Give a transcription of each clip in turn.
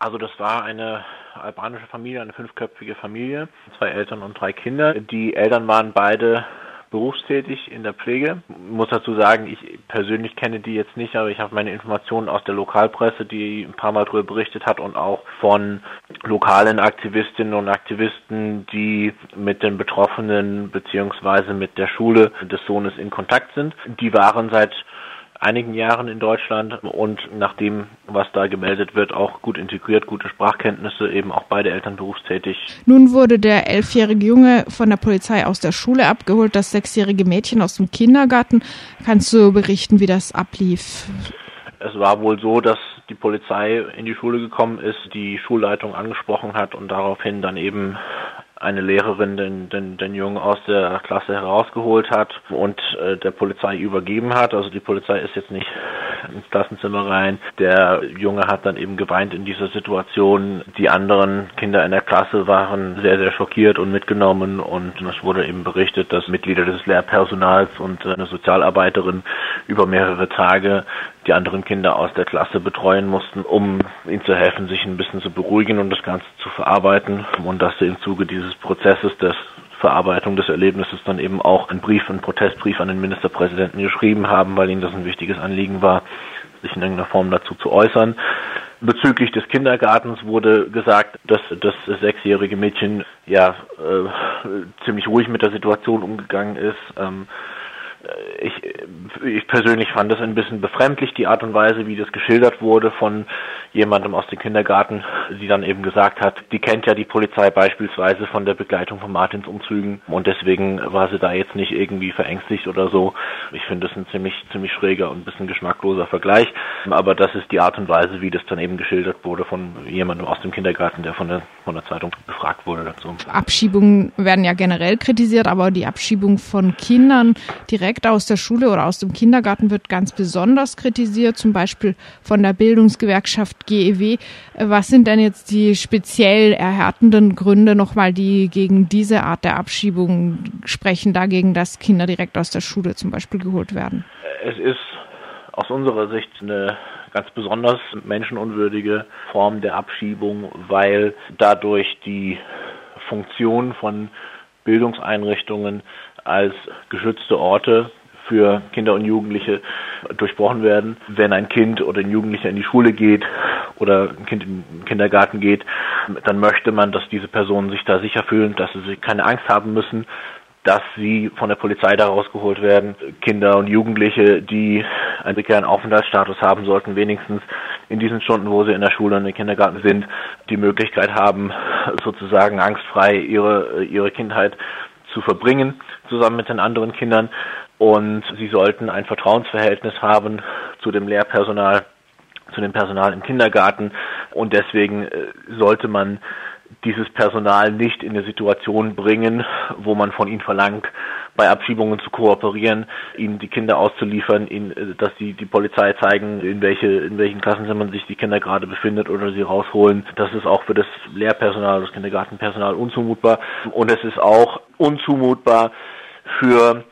Also das war eine albanische Familie, eine fünfköpfige Familie, zwei Eltern und drei Kinder. Die Eltern waren beide berufstätig in der Pflege. Ich muss dazu sagen, ich persönlich kenne die jetzt nicht, aber ich habe meine Informationen aus der Lokalpresse, die ein paar Mal darüber berichtet hat und auch von lokalen Aktivistinnen und Aktivisten, die mit den Betroffenen beziehungsweise mit der Schule des Sohnes in Kontakt sind. Die waren seit einigen Jahren in Deutschland und nach dem, was da gemeldet wird, auch gut integriert, gute Sprachkenntnisse, eben auch beide Eltern berufstätig. Nun wurde der elfjährige Junge von der Polizei aus der Schule abgeholt, das sechsjährige Mädchen aus dem Kindergarten. Kannst du berichten, wie das ablief? Es war wohl so, dass die Polizei in die Schule gekommen ist, die Schulleitung angesprochen hat und daraufhin dann eben eine Lehrerin den, den, den Jungen aus der Klasse herausgeholt hat und äh, der Polizei übergeben hat. Also die Polizei ist jetzt nicht ins Klassenzimmer rein. Der Junge hat dann eben geweint in dieser Situation. Die anderen Kinder in der Klasse waren sehr, sehr schockiert und mitgenommen und es wurde eben berichtet, dass Mitglieder des Lehrpersonals und eine Sozialarbeiterin über mehrere Tage die anderen Kinder aus der Klasse betreuen mussten, um ihnen zu helfen, sich ein bisschen zu beruhigen und das Ganze zu verarbeiten und dass sie im Zuge dieses Prozesses des Verarbeitung des Erlebnisses dann eben auch einen Brief, einen Protestbrief an den Ministerpräsidenten geschrieben haben, weil ihnen das ein wichtiges Anliegen war, sich in irgendeiner Form dazu zu äußern. Bezüglich des Kindergartens wurde gesagt, dass das sechsjährige Mädchen ja äh, ziemlich ruhig mit der Situation umgegangen ist. Ähm, ich, ich persönlich fand das ein bisschen befremdlich, die Art und Weise, wie das geschildert wurde von jemandem aus dem Kindergarten, die dann eben gesagt hat, die kennt ja die Polizei beispielsweise von der Begleitung von Martinsumzügen und deswegen war sie da jetzt nicht irgendwie verängstigt oder so. Ich finde das ein ziemlich, ziemlich schräger und ein bisschen geschmackloser Vergleich, aber das ist die Art und Weise, wie das dann eben geschildert wurde von jemandem aus dem Kindergarten, der von der, von der Zeitung befragt wurde dazu. Abschiebungen werden ja generell kritisiert, aber die Abschiebung von Kindern direkt aus der Schule oder aus dem Kindergarten wird ganz besonders kritisiert, zum Beispiel von der Bildungsgewerkschaft GEW. Was sind denn jetzt die speziell erhärtenden Gründe nochmal, die gegen diese Art der Abschiebung sprechen, dagegen, dass Kinder direkt aus der Schule zum Beispiel geholt werden? Es ist aus unserer Sicht eine ganz besonders menschenunwürdige Form der Abschiebung, weil dadurch die Funktion von Bildungseinrichtungen als geschützte Orte für Kinder und Jugendliche durchbrochen werden. Wenn ein Kind oder ein Jugendlicher in die Schule geht oder ein Kind in den Kindergarten geht, dann möchte man, dass diese Personen sich da sicher fühlen, dass sie keine Angst haben müssen, dass sie von der Polizei da rausgeholt werden. Kinder und Jugendliche, die einen prekären Aufenthaltsstatus haben, sollten wenigstens in diesen Stunden, wo sie in der Schule und im Kindergarten sind, die Möglichkeit haben, sozusagen angstfrei ihre, ihre Kindheit zu verbringen, zusammen mit den anderen Kindern. Und sie sollten ein Vertrauensverhältnis haben zu dem Lehrpersonal, zu dem Personal im Kindergarten. Und deswegen äh, sollte man dieses Personal nicht in eine Situation bringen, wo man von ihnen verlangt, bei Abschiebungen zu kooperieren, ihnen die Kinder auszuliefern, ihnen, äh, dass sie die Polizei zeigen, in welche, in welchen Klassenzimmern sich die Kinder gerade befindet oder sie rausholen. Das ist auch für das Lehrpersonal, das Kindergartenpersonal unzumutbar. Und es ist auch unzumutbar für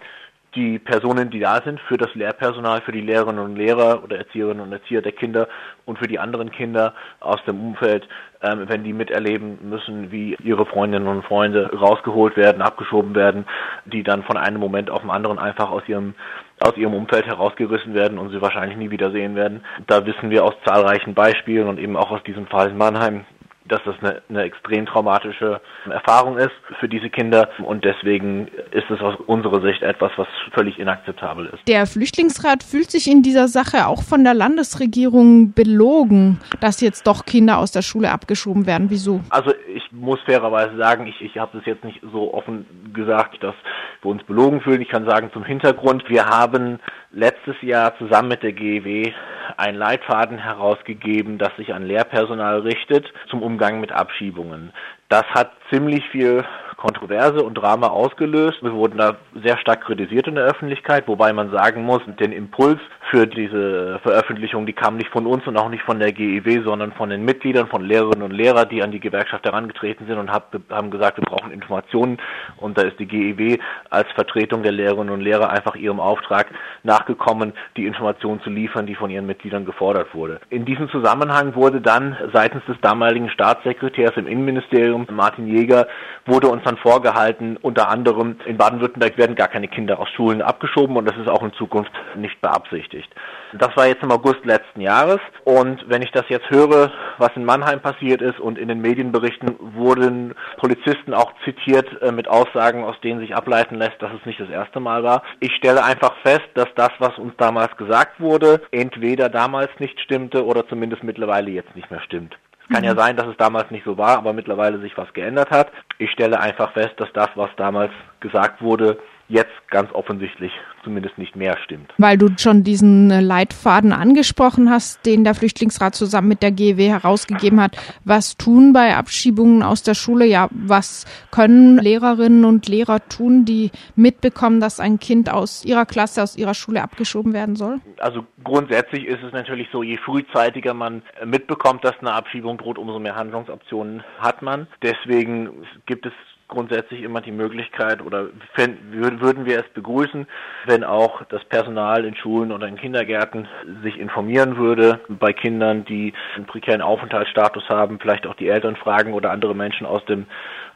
die Personen, die da sind, für das Lehrpersonal, für die Lehrerinnen und Lehrer oder Erzieherinnen und Erzieher der Kinder und für die anderen Kinder aus dem Umfeld, ähm, wenn die miterleben müssen, wie ihre Freundinnen und Freunde rausgeholt werden, abgeschoben werden, die dann von einem Moment auf den anderen einfach aus ihrem aus ihrem Umfeld herausgerissen werden und sie wahrscheinlich nie wiedersehen werden. Da wissen wir aus zahlreichen Beispielen und eben auch aus diesem Fall in Mannheim, dass das eine, eine extrem traumatische Erfahrung ist für diese Kinder und deswegen ist es aus unserer Sicht etwas, was völlig inakzeptabel ist. Der Flüchtlingsrat fühlt sich in dieser Sache auch von der Landesregierung belogen, dass jetzt doch Kinder aus der Schule abgeschoben werden. Wieso? Also ich muss fairerweise sagen, ich, ich habe das jetzt nicht so offen gesagt, dass wir uns belogen fühlen. Ich kann sagen zum Hintergrund, wir haben letztes Jahr zusammen mit der GEW einen Leitfaden herausgegeben, das sich an Lehrpersonal richtet zum Umgang mit Abschiebungen. Das hat ziemlich viel Kontroverse und Drama ausgelöst. Wir wurden da sehr stark kritisiert in der Öffentlichkeit, wobei man sagen muss, den Impuls für diese Veröffentlichung, die kam nicht von uns und auch nicht von der GEW, sondern von den Mitgliedern, von Lehrerinnen und Lehrern, die an die Gewerkschaft herangetreten sind und haben gesagt, wir brauchen Informationen. Und da ist die GEW als Vertretung der Lehrerinnen und Lehrer einfach ihrem Auftrag nachgekommen, die Informationen zu liefern, die von ihren Mitgliedern gefordert wurde. In diesem Zusammenhang wurde dann seitens des damaligen Staatssekretärs im Innenministerium, Martin Jäger, wurde uns dann vorgehalten, unter anderem in Baden-Württemberg werden gar keine Kinder aus Schulen abgeschoben und das ist auch in Zukunft nicht beabsichtigt. Das war jetzt im August letzten Jahres und wenn ich das jetzt höre, was in Mannheim passiert ist und in den Medienberichten wurden Polizisten auch zitiert äh, mit Aussagen, aus denen sich ableiten lässt, dass es nicht das erste Mal war. Ich stelle einfach fest, dass das, was uns damals gesagt wurde, entweder damals nicht stimmte oder zumindest mittlerweile jetzt nicht mehr stimmt. Es kann ja mhm. sein, dass es damals nicht so war, aber mittlerweile sich was geändert hat. Ich stelle einfach fest, dass das, was damals gesagt wurde, jetzt ganz offensichtlich zumindest nicht mehr stimmt. Weil du schon diesen äh, Leitfaden angesprochen hast, den der Flüchtlingsrat zusammen mit der GW herausgegeben hat. Was tun bei Abschiebungen aus der Schule? Ja, was können Lehrerinnen und Lehrer tun, die mitbekommen, dass ein Kind aus ihrer Klasse, aus ihrer Schule abgeschoben werden soll? Also grundsätzlich ist es natürlich so, je frühzeitiger man mitbekommt, dass eine Abschiebung droht, umso mehr Handlungsoptionen hat man. Deswegen gibt es grundsätzlich immer die Möglichkeit oder würden wir es begrüßen, wenn auch das Personal in Schulen oder in Kindergärten sich informieren würde bei Kindern, die einen prekären Aufenthaltsstatus haben, vielleicht auch die Eltern fragen oder andere Menschen aus dem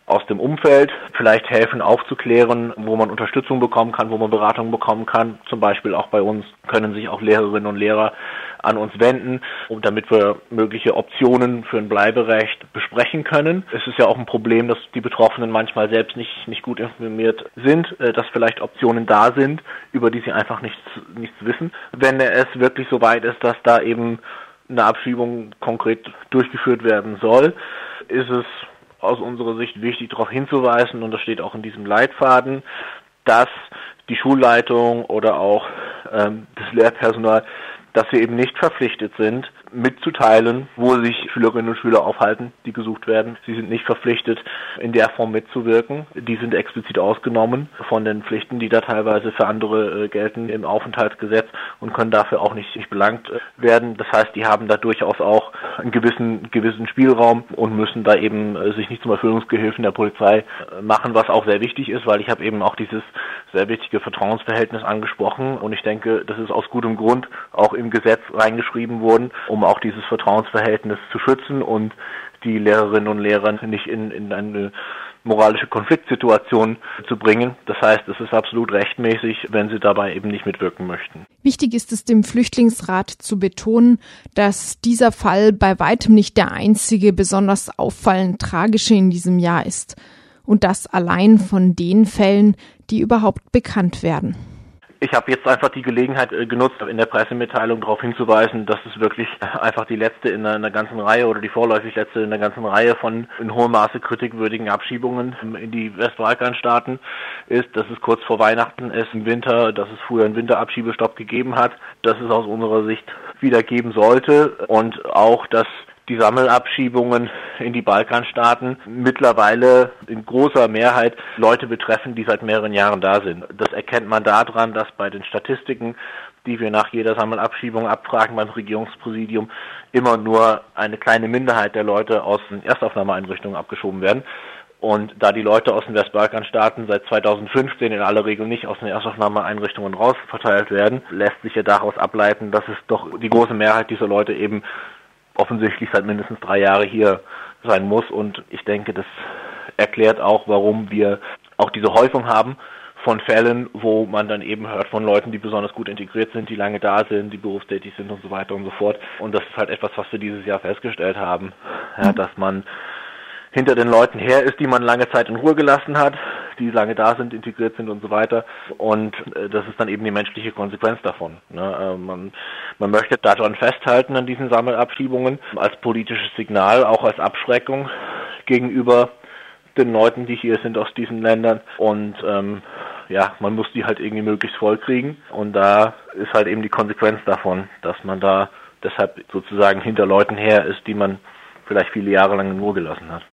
aus dem Umfeld, vielleicht helfen aufzuklären, wo man Unterstützung bekommen kann, wo man Beratung bekommen kann. Zum Beispiel auch bei uns können sich auch Lehrerinnen und Lehrer an uns wenden, um damit wir mögliche Optionen für ein Bleiberecht besprechen können. Es ist ja auch ein Problem, dass die Betroffenen manchmal selbst nicht, nicht gut informiert sind, äh, dass vielleicht Optionen da sind, über die sie einfach nichts, nichts wissen. Wenn es wirklich so weit ist, dass da eben eine Abschiebung konkret durchgeführt werden soll, ist es aus unserer Sicht wichtig, darauf hinzuweisen, und das steht auch in diesem Leitfaden, dass die Schulleitung oder auch ähm, das Lehrpersonal dass wir eben nicht verpflichtet sind, mitzuteilen, wo sich Schülerinnen und Schüler aufhalten, die gesucht werden. Sie sind nicht verpflichtet, in der Form mitzuwirken. Die sind explizit ausgenommen von den Pflichten, die da teilweise für andere äh, gelten im Aufenthaltsgesetz und können dafür auch nicht, nicht belangt äh, werden. Das heißt, die haben da durchaus auch einen gewissen, gewissen Spielraum und müssen da eben äh, sich nicht zum Erfüllungsgehilfen der Polizei machen, was auch sehr wichtig ist, weil ich habe eben auch dieses sehr wichtige Vertrauensverhältnis angesprochen und ich denke, das ist aus gutem Grund auch im Gesetz reingeschrieben worden, um auch dieses Vertrauensverhältnis zu schützen und die Lehrerinnen und Lehrer nicht in, in eine moralische Konfliktsituation zu bringen. Das heißt, es ist absolut rechtmäßig, wenn sie dabei eben nicht mitwirken möchten. Wichtig ist es dem Flüchtlingsrat zu betonen, dass dieser Fall bei weitem nicht der einzige besonders auffallend tragische in diesem Jahr ist. Und das allein von den Fällen, die überhaupt bekannt werden. Ich habe jetzt einfach die Gelegenheit äh, genutzt, in der Pressemitteilung darauf hinzuweisen, dass es wirklich einfach die letzte in einer ganzen Reihe oder die vorläufig letzte in einer ganzen Reihe von in hohem Maße kritikwürdigen Abschiebungen in die Westbalkanstaaten ist, dass es kurz vor Weihnachten ist im Winter, dass es früher einen Winterabschiebestopp gegeben hat, dass es aus unserer Sicht wieder geben sollte und auch, dass die Sammelabschiebungen in die Balkanstaaten mittlerweile in großer Mehrheit Leute betreffen, die seit mehreren Jahren da sind. Das erkennt man daran, dass bei den Statistiken, die wir nach jeder Sammelabschiebung abfragen beim Regierungspräsidium, immer nur eine kleine Minderheit der Leute aus den Erstaufnahmeeinrichtungen abgeschoben werden. Und da die Leute aus den Westbalkanstaaten seit 2015 in aller Regel nicht aus den Erstaufnahmeeinrichtungen rausverteilt werden, lässt sich ja daraus ableiten, dass es doch die große Mehrheit dieser Leute eben offensichtlich seit mindestens drei Jahren hier sein muss. Und ich denke, das erklärt auch, warum wir auch diese Häufung haben von Fällen, wo man dann eben hört von Leuten, die besonders gut integriert sind, die lange da sind, die berufstätig sind und so weiter und so fort. Und das ist halt etwas, was wir dieses Jahr festgestellt haben, ja, dass man hinter den Leuten her ist, die man lange Zeit in Ruhe gelassen hat, die lange da sind, integriert sind und so weiter. Und äh, das ist dann eben die menschliche Konsequenz davon. Ne? Äh, man, man möchte daran festhalten an diesen Sammelabschiebungen als politisches Signal, auch als Abschreckung gegenüber den Leuten, die hier sind aus diesen Ländern. Und ähm, ja, man muss die halt irgendwie möglichst voll kriegen. Und da ist halt eben die Konsequenz davon, dass man da deshalb sozusagen hinter Leuten her ist, die man vielleicht viele Jahre lang in Ruhe gelassen hat.